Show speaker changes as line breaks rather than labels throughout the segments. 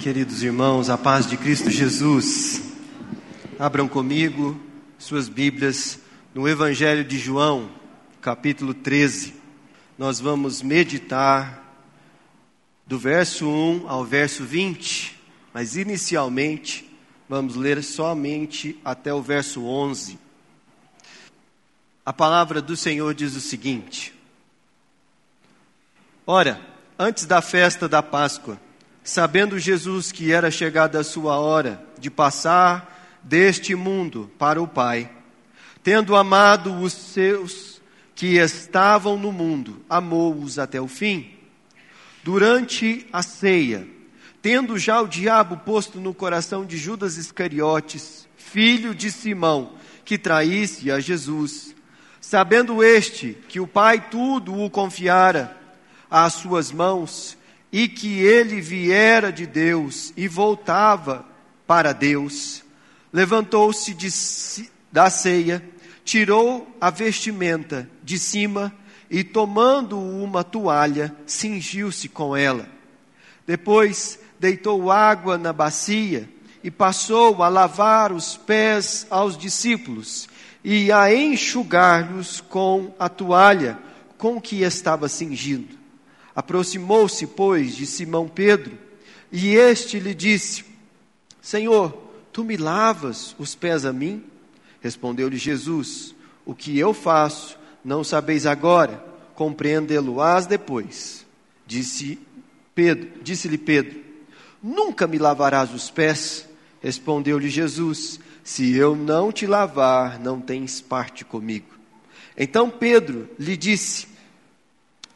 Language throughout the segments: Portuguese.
Queridos irmãos, a paz de Cristo Jesus. Abram comigo suas Bíblias no Evangelho de João, capítulo 13. Nós vamos meditar do verso 1 ao verso 20, mas inicialmente vamos ler somente até o verso 11. A palavra do Senhor diz o seguinte: Ora, antes da festa da Páscoa, sabendo Jesus que era chegada a sua hora de passar deste mundo para o Pai, tendo amado os seus que estavam no mundo, amou-os até o fim. Durante a ceia, tendo já o diabo posto no coração de Judas Iscariotes, filho de Simão, que traísse a Jesus, sabendo este que o Pai tudo o confiara às suas mãos, e que ele viera de Deus e voltava para Deus, levantou-se de, da ceia, tirou a vestimenta de cima e, tomando uma toalha, cingiu-se com ela. Depois deitou água na bacia e passou a lavar os pés aos discípulos e a enxugar-los com a toalha com que estava cingindo. Aproximou-se, pois, de Simão Pedro, e este lhe disse: Senhor, tu me lavas os pés a mim? Respondeu-lhe Jesus: O que eu faço, não sabeis agora, compreendê-lo-ás depois. Disse Pedro, disse-lhe Pedro: Nunca me lavarás os pés? Respondeu-lhe Jesus: Se eu não te lavar, não tens parte comigo. Então Pedro lhe disse,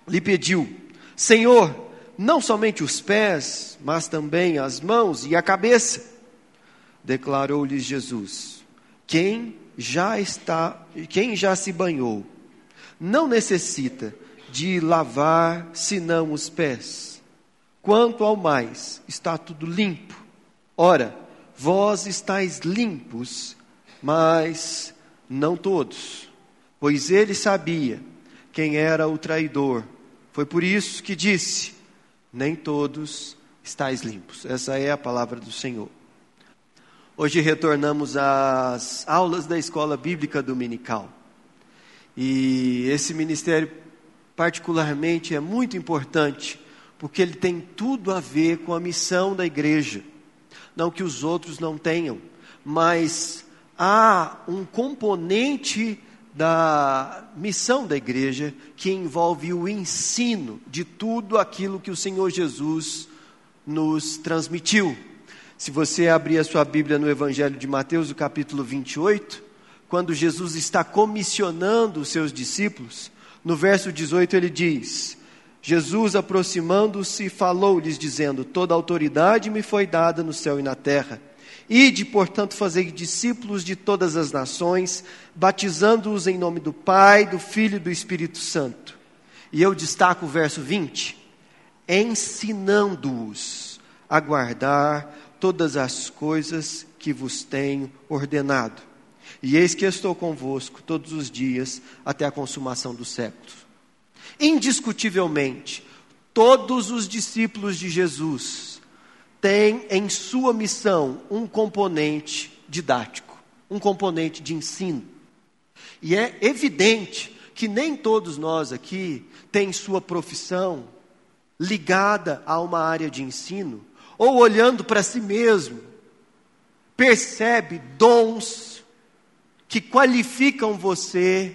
lhe pediu: Senhor, não somente os pés, mas também as mãos e a cabeça. Declarou-lhes Jesus: Quem já está, quem já se banhou, não necessita de lavar senão os pés. Quanto ao mais, está tudo limpo. Ora, vós estáis limpos, mas não todos. Pois ele sabia quem era o traidor foi por isso que disse: Nem todos estáis limpos. Essa é a palavra do Senhor. Hoje retornamos às aulas da escola bíblica dominical. E esse ministério, particularmente, é muito importante, porque ele tem tudo a ver com a missão da igreja. Não que os outros não tenham, mas há um componente da missão da igreja, que envolve o ensino de tudo aquilo que o Senhor Jesus nos transmitiu. Se você abrir a sua Bíblia no Evangelho de Mateus, no capítulo 28, quando Jesus está comissionando os seus discípulos, no verso 18 ele diz: Jesus, aproximando-se, falou-lhes, dizendo: Toda autoridade me foi dada no céu e na terra. Ide, portanto, fazer discípulos de todas as nações, batizando-os em nome do Pai, do Filho e do Espírito Santo. E eu destaco o verso 20: ensinando-os a guardar todas as coisas que vos tenho ordenado. E eis que estou convosco todos os dias até a consumação dos séculos. Indiscutivelmente, todos os discípulos de Jesus tem em sua missão um componente didático, um componente de ensino. E é evidente que nem todos nós aqui têm sua profissão ligada a uma área de ensino, ou olhando para si mesmo, percebe dons que qualificam você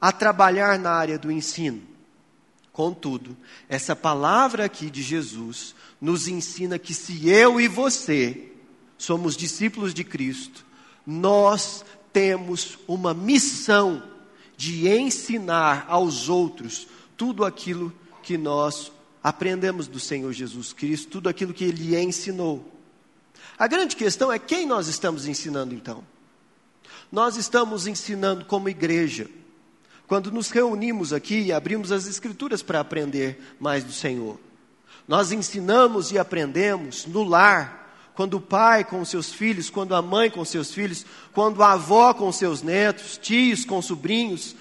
a trabalhar na área do ensino. Contudo, essa palavra aqui de Jesus nos ensina que se eu e você somos discípulos de Cristo, nós temos uma missão de ensinar aos outros tudo aquilo que nós aprendemos do Senhor Jesus Cristo, tudo aquilo que ele ensinou. A grande questão é quem nós estamos ensinando então? Nós estamos ensinando como igreja. Quando nos reunimos aqui e abrimos as Escrituras para aprender mais do Senhor. Nós ensinamos e aprendemos no lar, quando o pai com seus filhos, quando a mãe com seus filhos, quando a avó com seus netos, tios com sobrinhos,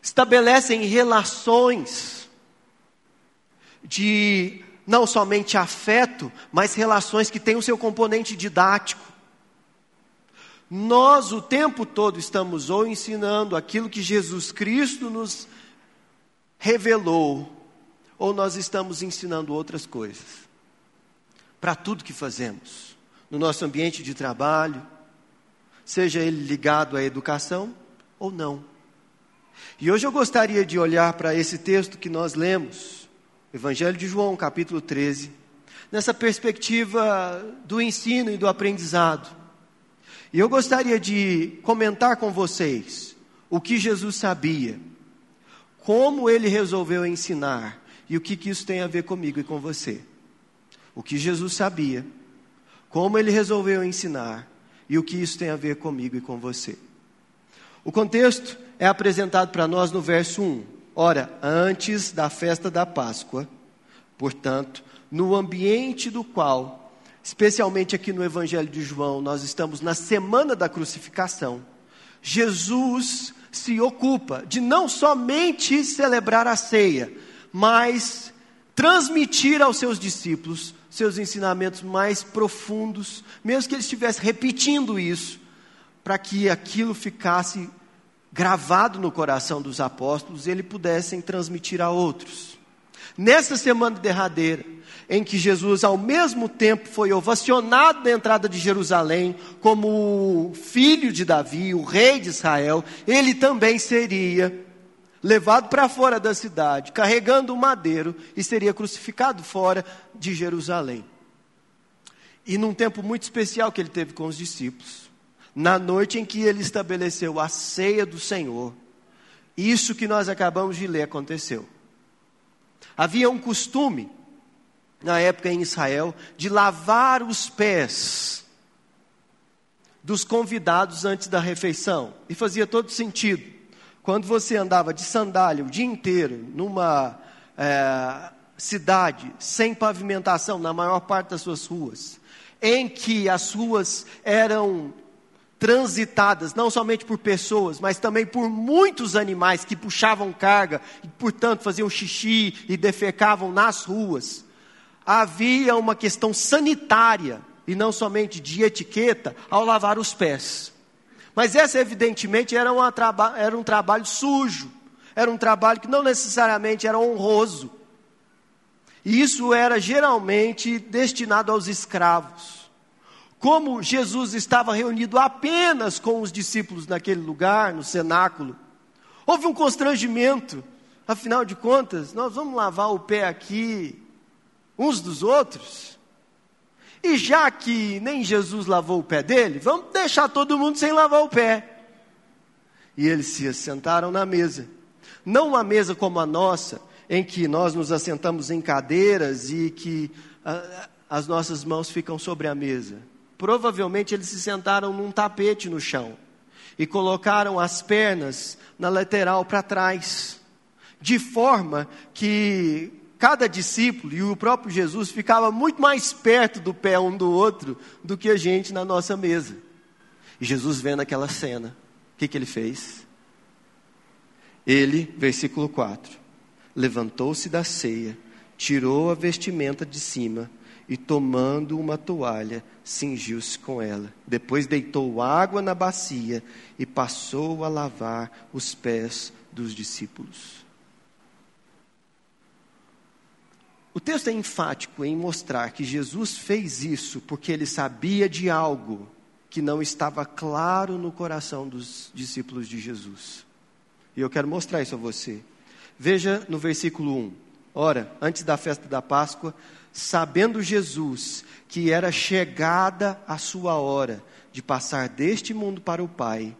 estabelecem relações de não somente afeto, mas relações que têm o seu componente didático. Nós o tempo todo estamos ou ensinando aquilo que Jesus Cristo nos revelou, ou nós estamos ensinando outras coisas. Para tudo que fazemos, no nosso ambiente de trabalho, seja ele ligado à educação ou não. E hoje eu gostaria de olhar para esse texto que nós lemos, Evangelho de João, capítulo 13, nessa perspectiva do ensino e do aprendizado. E eu gostaria de comentar com vocês o que Jesus sabia, como ele resolveu ensinar e o que, que isso tem a ver comigo e com você. O que Jesus sabia, como ele resolveu ensinar e o que isso tem a ver comigo e com você. O contexto é apresentado para nós no verso 1. Ora, antes da festa da Páscoa, portanto, no ambiente do qual, especialmente aqui no Evangelho de João, nós estamos na semana da crucificação, Jesus se ocupa de não somente celebrar a ceia, mas transmitir aos seus discípulos seus ensinamentos mais profundos, mesmo que ele estivesse repetindo isso, para que aquilo ficasse gravado no coração dos apóstolos e eles pudessem transmitir a outros. Nessa semana derradeira, em que Jesus, ao mesmo tempo, foi ovacionado na entrada de Jerusalém como o filho de Davi, o rei de Israel, ele também seria levado para fora da cidade, carregando o madeiro, e seria crucificado fora de Jerusalém. E num tempo muito especial que ele teve com os discípulos, na noite em que ele estabeleceu a ceia do Senhor, isso que nós acabamos de ler aconteceu. Havia um costume, na época em Israel, de lavar os pés dos convidados antes da refeição, e fazia todo sentido. Quando você andava de sandália o dia inteiro numa é, cidade sem pavimentação na maior parte das suas ruas, em que as ruas eram transitadas não somente por pessoas, mas também por muitos animais que puxavam carga e, portanto, faziam xixi e defecavam nas ruas. Havia uma questão sanitária e não somente de etiqueta ao lavar os pés. Mas essa, evidentemente, era, uma era um trabalho sujo, era um trabalho que não necessariamente era honroso. E isso era geralmente destinado aos escravos. Como Jesus estava reunido apenas com os discípulos naquele lugar, no cenáculo, houve um constrangimento. Afinal de contas, nós vamos lavar o pé aqui uns dos outros? E já que nem Jesus lavou o pé dele, vamos deixar todo mundo sem lavar o pé. E eles se assentaram na mesa. Não uma mesa como a nossa, em que nós nos assentamos em cadeiras e que a, as nossas mãos ficam sobre a mesa. Provavelmente eles se sentaram num tapete no chão e colocaram as pernas na lateral para trás, de forma que cada discípulo e o próprio Jesus ficava muito mais perto do pé um do outro do que a gente na nossa mesa. E Jesus vendo aquela cena, o que, que ele fez? Ele, versículo 4, levantou-se da ceia, tirou a vestimenta de cima e, tomando uma toalha, cingiu-se com ela. Depois deitou água na bacia e passou a lavar os pés dos discípulos. O texto é enfático em mostrar que Jesus fez isso porque ele sabia de algo que não estava claro no coração dos discípulos de Jesus. E eu quero mostrar isso a você. Veja no versículo 1. Ora, antes da festa da Páscoa, sabendo Jesus que era chegada a sua hora de passar deste mundo para o Pai,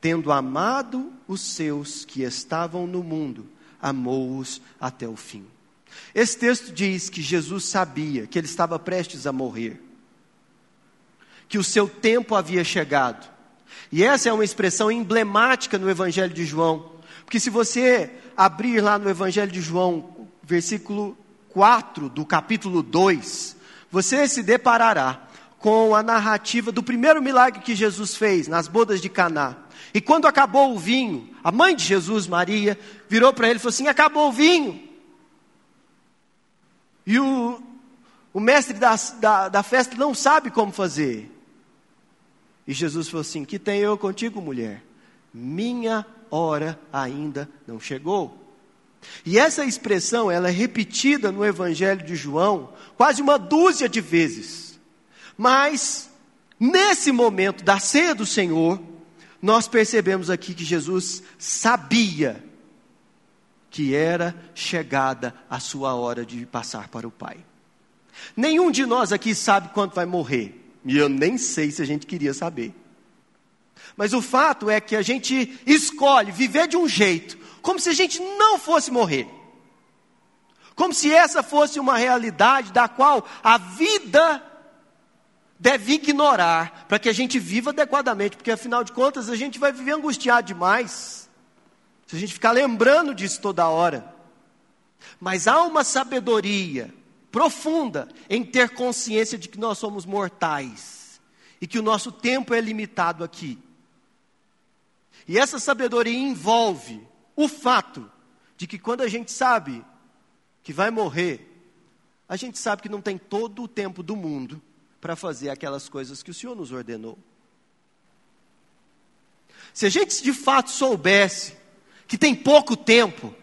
tendo amado os seus que estavam no mundo, amou-os até o fim. Esse texto diz que Jesus sabia que ele estava prestes a morrer, que o seu tempo havia chegado. E essa é uma expressão emblemática no Evangelho de João, porque se você abrir lá no Evangelho de João, versículo 4 do capítulo 2, você se deparará com a narrativa do primeiro milagre que Jesus fez nas bodas de Caná. E quando acabou o vinho, a mãe de Jesus, Maria, virou para ele e falou assim: "Acabou o vinho". E o, o mestre da, da, da festa não sabe como fazer. E Jesus falou assim: Que tenho eu contigo, mulher? Minha hora ainda não chegou. E essa expressão, ela é repetida no Evangelho de João quase uma dúzia de vezes. Mas, nesse momento da ceia do Senhor, nós percebemos aqui que Jesus sabia que era chegada a sua hora de passar para o Pai. Nenhum de nós aqui sabe quando vai morrer, e eu nem sei se a gente queria saber. Mas o fato é que a gente escolhe viver de um jeito, como se a gente não fosse morrer. Como se essa fosse uma realidade da qual a vida deve ignorar, para que a gente viva adequadamente, porque afinal de contas a gente vai viver angustiado demais. Se a gente ficar lembrando disso toda hora. Mas há uma sabedoria profunda em ter consciência de que nós somos mortais e que o nosso tempo é limitado aqui. E essa sabedoria envolve o fato de que quando a gente sabe que vai morrer, a gente sabe que não tem todo o tempo do mundo para fazer aquelas coisas que o Senhor nos ordenou. Se a gente de fato soubesse que tem pouco tempo,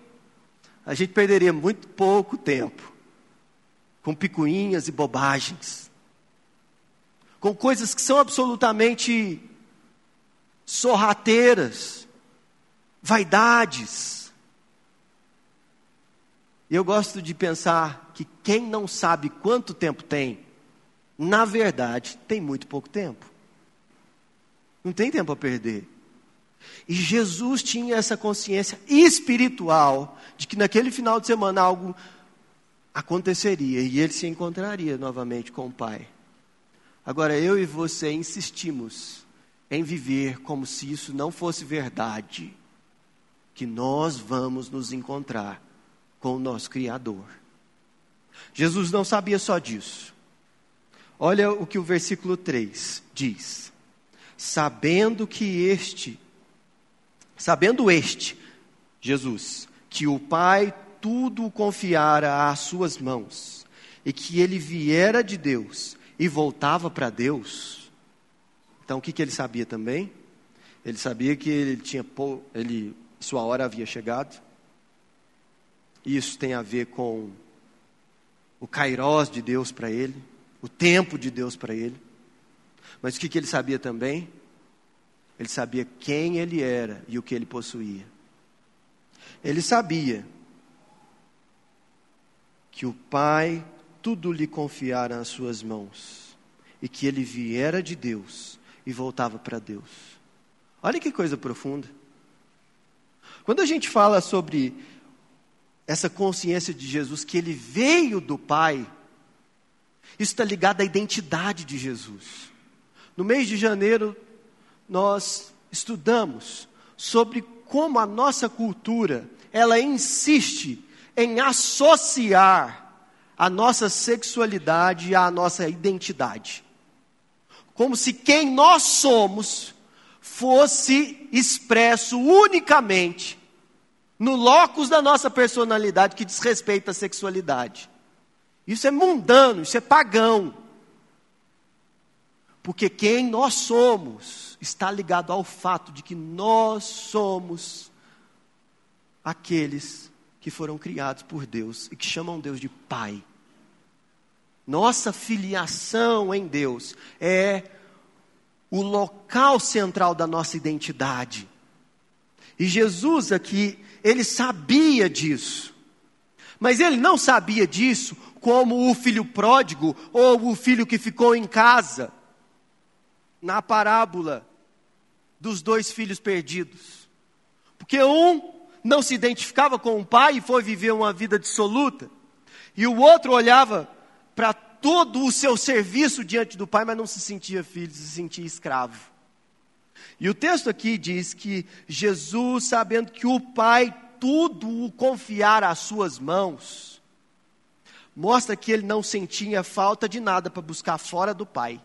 a gente perderia muito pouco tempo com picuinhas e bobagens, com coisas que são absolutamente sorrateiras, vaidades. Eu gosto de pensar que quem não sabe quanto tempo tem, na verdade, tem muito pouco tempo. Não tem tempo a perder. E Jesus tinha essa consciência espiritual de que naquele final de semana algo aconteceria e ele se encontraria novamente com o Pai. Agora, eu e você insistimos em viver como se isso não fosse verdade, que nós vamos nos encontrar com o nosso Criador. Jesus não sabia só disso. Olha o que o versículo 3 diz: Sabendo que este Sabendo este, Jesus, que o Pai tudo confiara às suas mãos, e que ele viera de Deus e voltava para Deus. Então o que, que ele sabia também? Ele sabia que ele tinha ele sua hora havia chegado. Isso tem a ver com o kairós de Deus para ele, o tempo de Deus para ele. Mas o que, que ele sabia também? Ele sabia quem ele era e o que ele possuía. Ele sabia que o Pai tudo lhe confiara nas suas mãos e que ele viera de Deus e voltava para Deus. Olha que coisa profunda. Quando a gente fala sobre essa consciência de Jesus, que ele veio do Pai, isso está ligado à identidade de Jesus. No mês de janeiro, nós estudamos sobre como a nossa cultura, ela insiste em associar a nossa sexualidade à nossa identidade. Como se quem nós somos fosse expresso unicamente no locus da nossa personalidade que diz respeito à sexualidade. Isso é mundano, isso é pagão. Porque quem nós somos está ligado ao fato de que nós somos aqueles que foram criados por Deus e que chamam Deus de Pai. Nossa filiação em Deus é o local central da nossa identidade. E Jesus aqui, ele sabia disso. Mas ele não sabia disso como o filho pródigo ou o filho que ficou em casa. Na parábola dos dois filhos perdidos. Porque um não se identificava com o pai e foi viver uma vida dissoluta, e o outro olhava para todo o seu serviço diante do pai, mas não se sentia filho, se sentia escravo. E o texto aqui diz que Jesus, sabendo que o pai tudo o confiara às suas mãos, mostra que ele não sentia falta de nada para buscar fora do pai.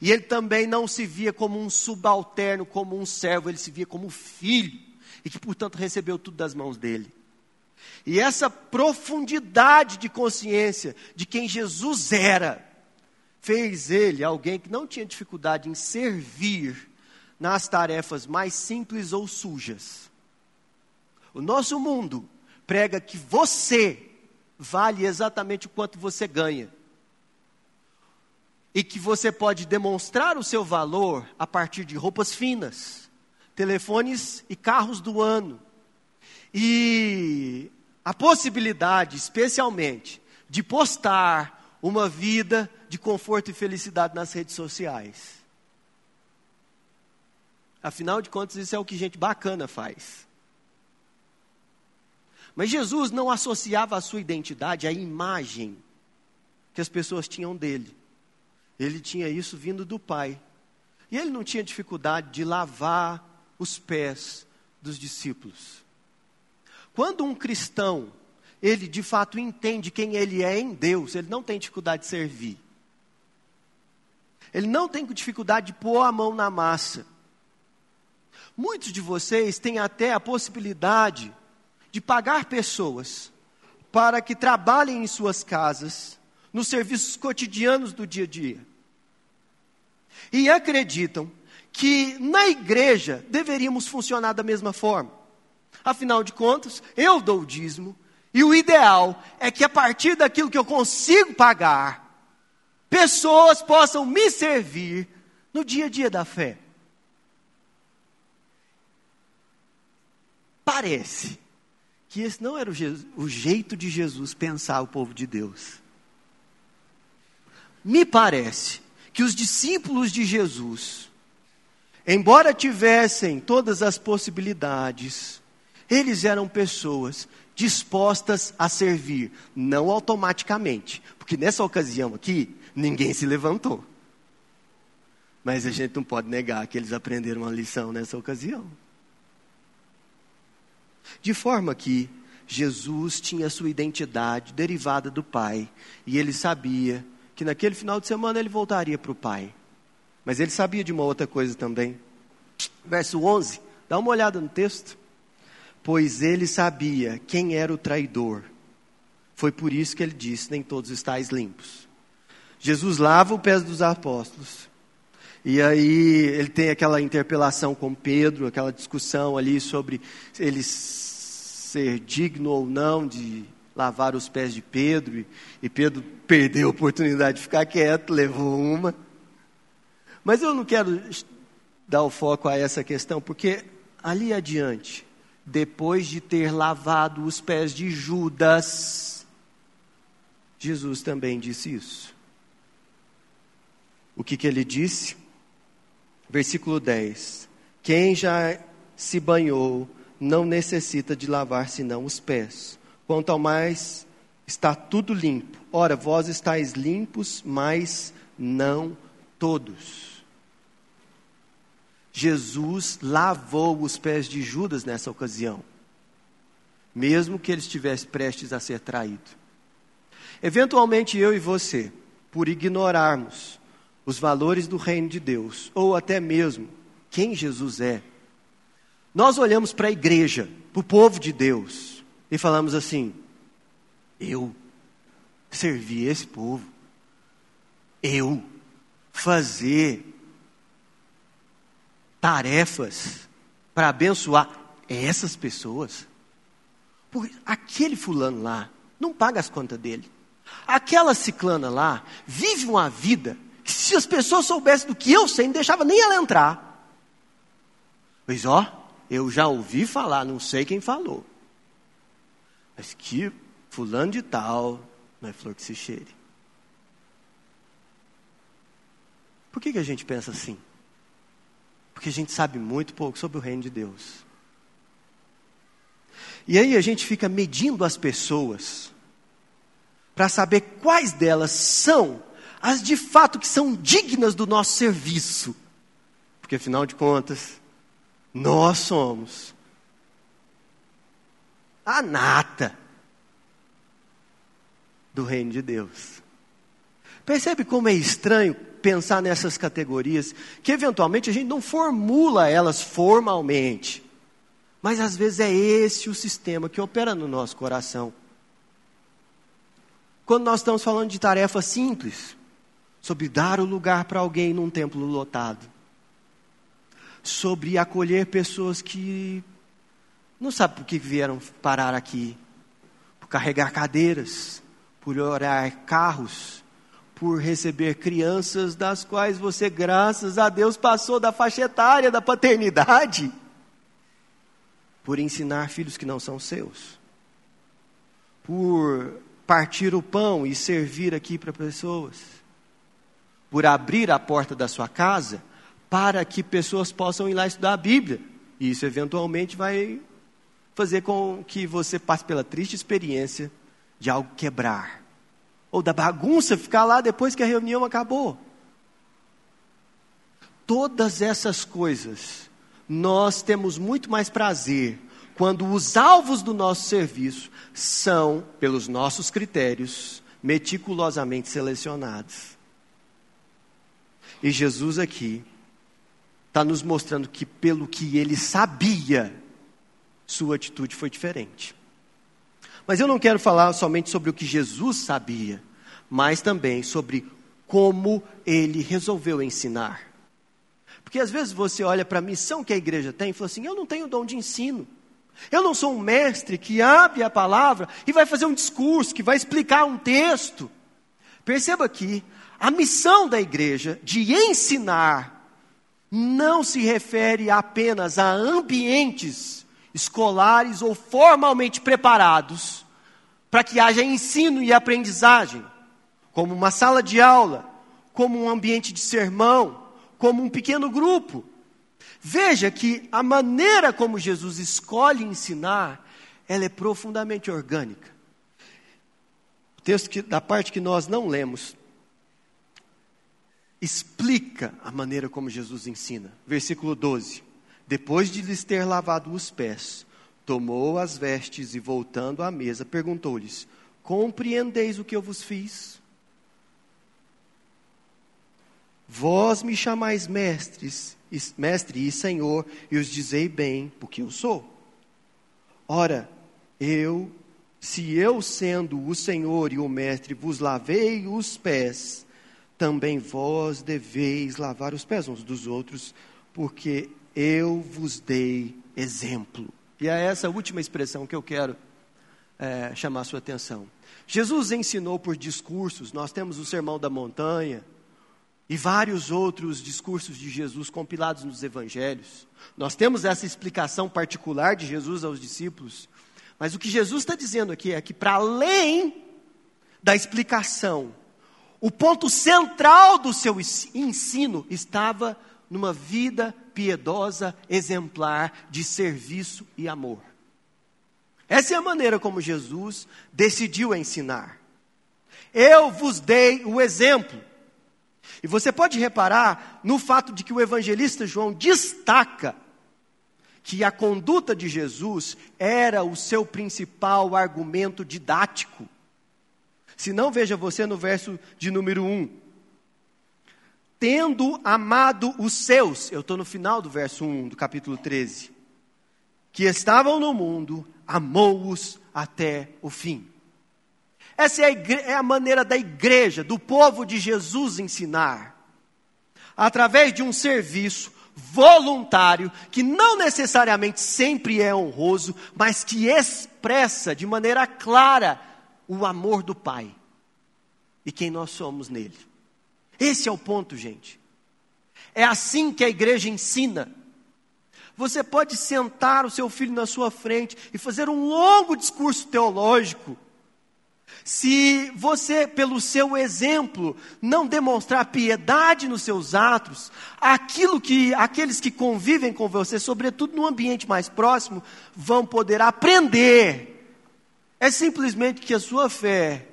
E ele também não se via como um subalterno, como um servo, ele se via como filho, e que, portanto, recebeu tudo das mãos dele. E essa profundidade de consciência de quem Jesus era, fez ele alguém que não tinha dificuldade em servir nas tarefas mais simples ou sujas. O nosso mundo prega que você vale exatamente o quanto você ganha. E que você pode demonstrar o seu valor a partir de roupas finas, telefones e carros do ano. E a possibilidade, especialmente, de postar uma vida de conforto e felicidade nas redes sociais. Afinal de contas, isso é o que gente bacana faz. Mas Jesus não associava a sua identidade à imagem que as pessoas tinham dele. Ele tinha isso vindo do Pai. E ele não tinha dificuldade de lavar os pés dos discípulos. Quando um cristão, ele de fato entende quem ele é em Deus, ele não tem dificuldade de servir. Ele não tem dificuldade de pôr a mão na massa. Muitos de vocês têm até a possibilidade de pagar pessoas para que trabalhem em suas casas, nos serviços cotidianos do dia a dia. E acreditam que na igreja deveríamos funcionar da mesma forma. Afinal de contas, eu dou o dízimo, e o ideal é que a partir daquilo que eu consigo pagar, pessoas possam me servir no dia a dia da fé. Parece que esse não era o, o, jeito de Jesus pensar o povo de Deus. Me parece que os discípulos de Jesus, embora tivessem todas as possibilidades, eles eram pessoas dispostas a servir, não automaticamente, porque nessa ocasião aqui, ninguém se levantou. Mas a gente não pode negar que eles aprenderam uma lição nessa ocasião. De forma que Jesus tinha sua identidade derivada do Pai, e ele sabia que naquele final de semana ele voltaria para o Pai. Mas ele sabia de uma outra coisa também. Verso 11, dá uma olhada no texto. Pois ele sabia quem era o traidor. Foi por isso que ele disse: Nem todos estáis limpos. Jesus lava os pés dos apóstolos. E aí ele tem aquela interpelação com Pedro, aquela discussão ali sobre ele ser digno ou não de lavar os pés de Pedro. E Pedro perdeu a oportunidade de ficar quieto, levou uma. Mas eu não quero dar o foco a essa questão, porque ali adiante, depois de ter lavado os pés de Judas, Jesus também disse isso. O que, que ele disse? Versículo 10: Quem já se banhou não necessita de lavar senão os pés. Quanto ao mais, está tudo limpo. Ora, vós estáis limpos, mas não todos. Jesus lavou os pés de Judas nessa ocasião, mesmo que ele estivesse prestes a ser traído. Eventualmente eu e você, por ignorarmos os valores do reino de Deus, ou até mesmo quem Jesus é, nós olhamos para a igreja, para o povo de Deus, e falamos assim: eu servir esse povo, eu fazer tarefas para abençoar essas pessoas. Porque aquele fulano lá não paga as contas dele. Aquela ciclana lá vive uma vida se as pessoas soubessem do que eu sei, não deixava nem ela entrar. Pois ó, eu já ouvi falar, não sei quem falou. Mas que fulano de tal não é flor que se cheire. Por que, que a gente pensa assim? Porque a gente sabe muito pouco sobre o reino de Deus. E aí a gente fica medindo as pessoas para saber quais delas são as de fato que são dignas do nosso serviço. Porque afinal de contas, nós somos a nata do reino de Deus. Percebe como é estranho pensar nessas categorias, que eventualmente a gente não formula elas formalmente, Mas às vezes é esse o sistema que opera no nosso coração. Quando nós estamos falando de tarefa simples, sobre dar o lugar para alguém num templo lotado, sobre acolher pessoas que não sabem por que vieram parar aqui, por carregar cadeiras, por orar carros, por receber crianças das quais você, graças a Deus, passou da faixa etária da paternidade. Por ensinar filhos que não são seus, por partir o pão e servir aqui para pessoas, por abrir a porta da sua casa para que pessoas possam ir lá estudar a Bíblia. E isso eventualmente vai fazer com que você passe pela triste experiência de algo quebrar, ou da bagunça ficar lá depois que a reunião acabou. Todas essas coisas nós temos muito mais prazer quando os alvos do nosso serviço são, pelos nossos critérios, meticulosamente selecionados. E Jesus aqui está nos mostrando que, pelo que ele sabia, sua atitude foi diferente. Mas eu não quero falar somente sobre o que Jesus sabia, mas também sobre como ele resolveu ensinar. Porque às vezes você olha para a missão que a igreja tem e fala assim: eu não tenho dom de ensino. Eu não sou um mestre que abre a palavra e vai fazer um discurso, que vai explicar um texto. Perceba aqui, a missão da igreja de ensinar não se refere apenas a ambientes escolares ou formalmente preparados para que haja ensino e aprendizagem, como uma sala de aula, como um ambiente de sermão, como um pequeno grupo. Veja que a maneira como Jesus escolhe ensinar, ela é profundamente orgânica. O texto que, da parte que nós não lemos explica a maneira como Jesus ensina. Versículo 12. Depois de lhes ter lavado os pés, tomou as vestes e, voltando à mesa, perguntou-lhes: Compreendeis o que eu vos fiz? Vós me chamais mestres, mestre e senhor, e os dizei bem, porque eu sou. Ora, eu, se eu sendo o senhor e o mestre vos lavei os pés, também vós deveis lavar os pés uns dos outros, porque eu vos dei exemplo. E é essa última expressão que eu quero é, chamar sua atenção. Jesus ensinou por discursos, nós temos o Sermão da Montanha, e vários outros discursos de Jesus compilados nos evangelhos. Nós temos essa explicação particular de Jesus aos discípulos, mas o que Jesus está dizendo aqui é que, para além da explicação, o ponto central do seu ensino estava numa vida piedosa, exemplar de serviço e amor. Essa é a maneira como Jesus decidiu ensinar. Eu vos dei o exemplo. E você pode reparar no fato de que o evangelista João destaca que a conduta de Jesus era o seu principal argumento didático. Se não, veja você no verso de número 1. Tendo amado os seus, eu estou no final do verso 1 do capítulo 13, que estavam no mundo, amou-os até o fim. Essa é a, é a maneira da igreja, do povo de Jesus ensinar. Através de um serviço voluntário, que não necessariamente sempre é honroso, mas que expressa de maneira clara o amor do Pai e quem nós somos nele. Esse é o ponto, gente. É assim que a igreja ensina. Você pode sentar o seu filho na sua frente e fazer um longo discurso teológico se você, pelo seu exemplo, não demonstrar piedade nos seus atos, aquilo que aqueles que convivem com você, sobretudo no ambiente mais próximo, vão poder aprender. É simplesmente que a sua fé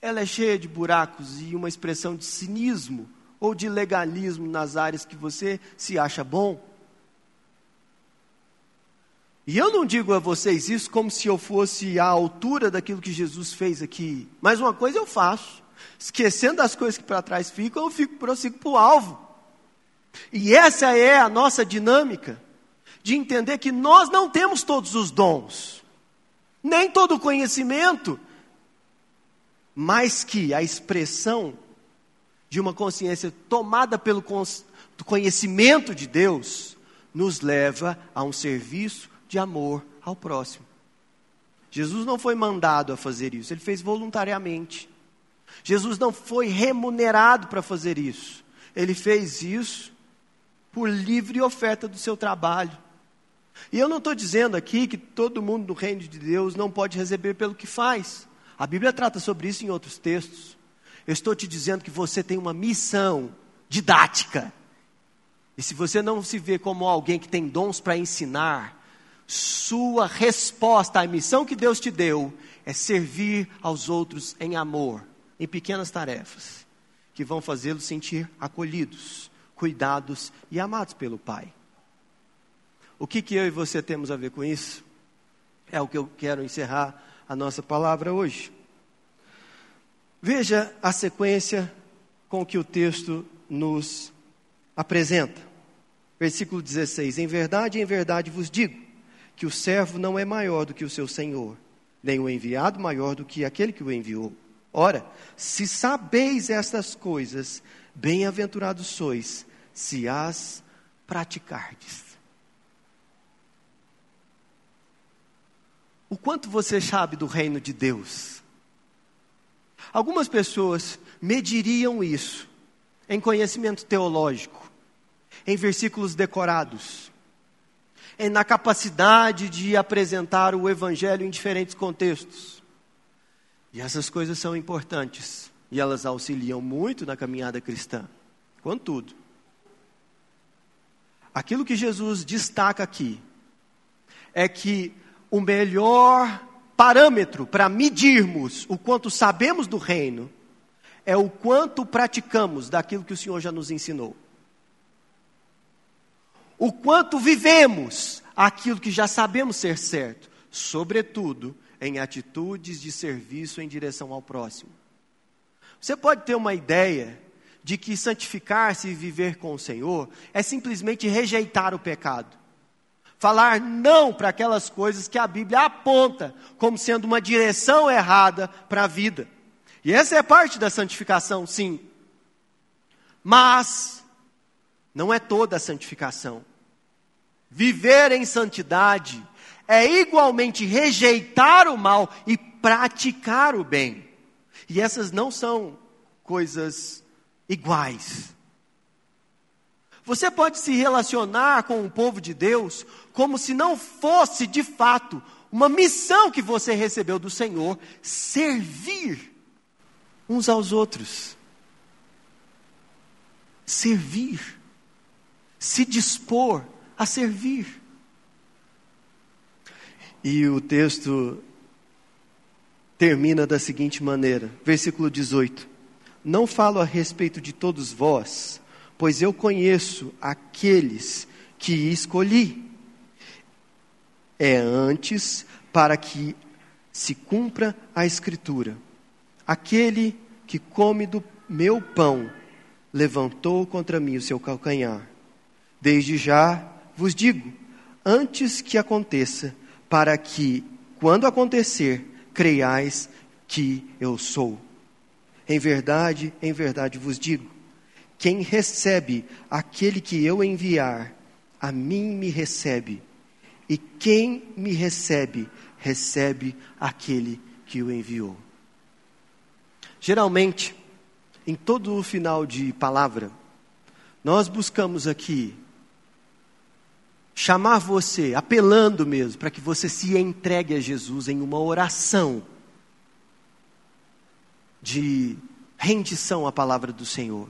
ela é cheia de buracos e uma expressão de cinismo ou de legalismo nas áreas que você se acha bom. E eu não digo a vocês isso como se eu fosse à altura daquilo que Jesus fez aqui. Mas uma coisa eu faço. Esquecendo as coisas que para trás ficam, eu fico, prossigo para o alvo. E essa é a nossa dinâmica de entender que nós não temos todos os dons, nem todo o conhecimento, mas que a expressão de uma consciência tomada pelo conhecimento de Deus nos leva a um serviço de amor ao próximo. Jesus não foi mandado a fazer isso, ele fez voluntariamente. Jesus não foi remunerado para fazer isso, ele fez isso por livre oferta do seu trabalho. E eu não estou dizendo aqui que todo mundo do reino de Deus não pode receber pelo que faz. A Bíblia trata sobre isso em outros textos. Eu estou te dizendo que você tem uma missão didática. E se você não se vê como alguém que tem dons para ensinar, sua resposta à missão que Deus te deu é servir aos outros em amor, em pequenas tarefas, que vão fazê-los sentir acolhidos, cuidados e amados pelo Pai. O que, que eu e você temos a ver com isso? É o que eu quero encerrar a nossa palavra hoje. Veja a sequência com que o texto nos apresenta. Versículo 16: Em verdade, em verdade vos digo que o servo não é maior do que o seu senhor, nem o enviado maior do que aquele que o enviou. Ora, se sabeis estas coisas, bem-aventurados sois, se as praticardes. O quanto você sabe do reino de Deus? Algumas pessoas mediriam isso em conhecimento teológico, em versículos decorados, na capacidade de apresentar o Evangelho em diferentes contextos. E essas coisas são importantes e elas auxiliam muito na caminhada cristã. Contudo, aquilo que Jesus destaca aqui é que o melhor parâmetro para medirmos o quanto sabemos do reino é o quanto praticamos daquilo que o Senhor já nos ensinou o quanto vivemos aquilo que já sabemos ser certo, sobretudo em atitudes de serviço em direção ao próximo. Você pode ter uma ideia de que santificar-se e viver com o Senhor é simplesmente rejeitar o pecado. Falar não para aquelas coisas que a Bíblia aponta como sendo uma direção errada para a vida. E essa é parte da santificação, sim. Mas não é toda a santificação. Viver em santidade é igualmente rejeitar o mal e praticar o bem. E essas não são coisas iguais. Você pode se relacionar com o povo de Deus como se não fosse de fato uma missão que você recebeu do Senhor servir uns aos outros. Servir se dispor a servir. E o texto termina da seguinte maneira, versículo 18: Não falo a respeito de todos vós, pois eu conheço aqueles que escolhi. É antes para que se cumpra a Escritura: aquele que come do meu pão levantou contra mim o seu calcanhar. Desde já vos digo, antes que aconteça, para que, quando acontecer, creiais que eu sou. Em verdade, em verdade vos digo: quem recebe aquele que eu enviar, a mim me recebe, e quem me recebe, recebe aquele que o enviou. Geralmente, em todo o final de palavra, nós buscamos aqui chamar você, apelando mesmo, para que você se entregue a Jesus em uma oração de rendição à palavra do Senhor.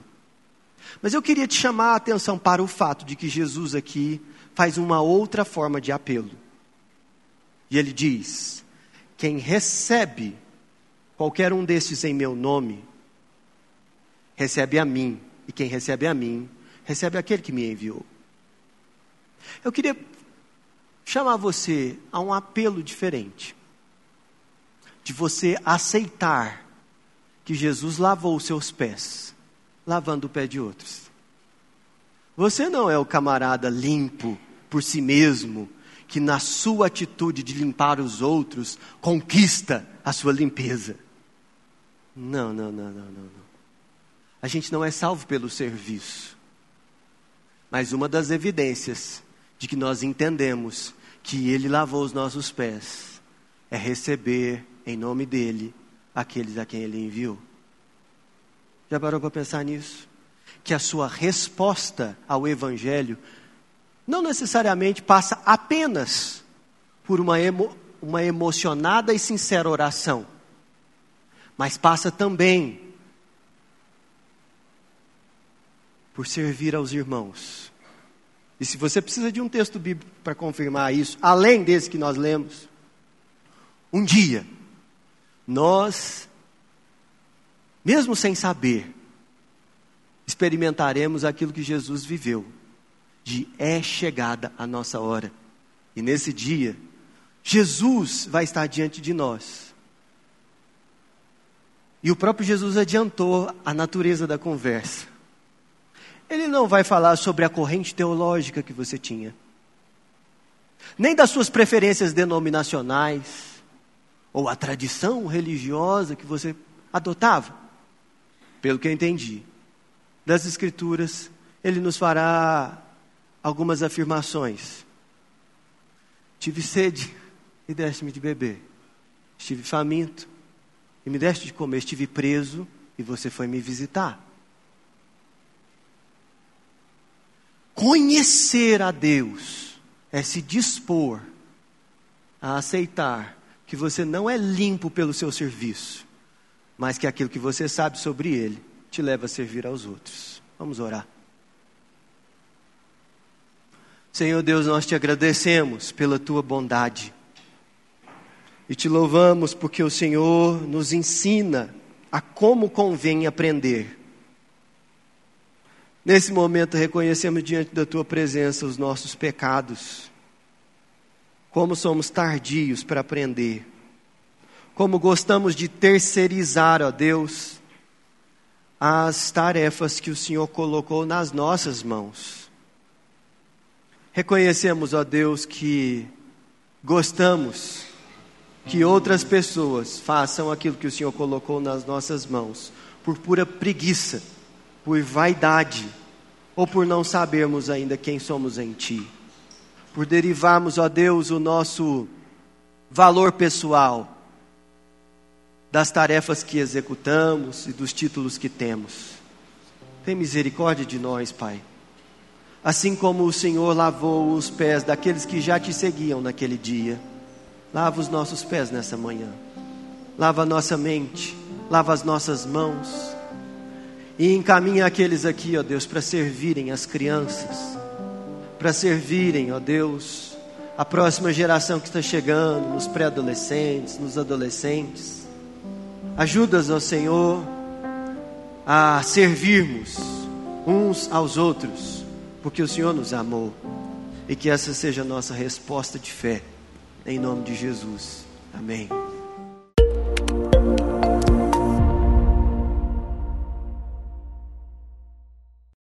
Mas eu queria te chamar a atenção para o fato de que Jesus aqui faz uma outra forma de apelo. E ele diz: quem recebe qualquer um destes em meu nome, recebe a mim, e quem recebe a mim, recebe aquele que me enviou. Eu queria chamar você a um apelo diferente. De você aceitar que Jesus lavou os seus pés, lavando o pé de outros. Você não é o camarada limpo por si mesmo, que na sua atitude de limpar os outros conquista a sua limpeza. Não, não, não, não, não. A gente não é salvo pelo serviço. Mas uma das evidências de que nós entendemos que Ele lavou os nossos pés é receber em nome dEle aqueles a quem Ele enviou. Já parou para pensar nisso? Que a sua resposta ao Evangelho não necessariamente passa apenas por uma, emo, uma emocionada e sincera oração, mas passa também por servir aos irmãos. E se você precisa de um texto bíblico para confirmar isso, além desse que nós lemos, um dia, nós, mesmo sem saber, experimentaremos aquilo que Jesus viveu de é chegada a nossa hora. E nesse dia, Jesus vai estar diante de nós. E o próprio Jesus adiantou a natureza da conversa. Ele não vai falar sobre a corrente teológica que você tinha, nem das suas preferências denominacionais, ou a tradição religiosa que você adotava. Pelo que eu entendi das Escrituras, ele nos fará algumas afirmações. Tive sede e deste-me de beber. Estive faminto e me deste de comer. Estive preso e você foi me visitar. Conhecer a Deus é se dispor a aceitar que você não é limpo pelo seu serviço, mas que aquilo que você sabe sobre Ele te leva a servir aos outros. Vamos orar. Senhor Deus, nós te agradecemos pela tua bondade e te louvamos porque o Senhor nos ensina a como convém aprender. Nesse momento, reconhecemos diante da tua presença os nossos pecados, como somos tardios para aprender, como gostamos de terceirizar, ó Deus, as tarefas que o Senhor colocou nas nossas mãos. Reconhecemos, ó Deus, que gostamos que outras pessoas façam aquilo que o Senhor colocou nas nossas mãos, por pura preguiça, por vaidade, ou por não sabermos ainda quem somos em Ti, por derivarmos, ó Deus, o nosso valor pessoal das tarefas que executamos e dos títulos que temos. Tem misericórdia de nós, Pai assim como o Senhor lavou os pés daqueles que já te seguiam naquele dia. Lava os nossos pés nessa manhã. Lava a nossa mente, lava as nossas mãos. E encaminha aqueles aqui, ó Deus, para servirem as crianças, para servirem, ó Deus, a próxima geração que está chegando, nos pré-adolescentes, nos adolescentes. Ajudas, ó Senhor, a servirmos uns aos outros porque o Senhor nos amou. E que essa seja a nossa resposta de fé, em nome de Jesus. Amém.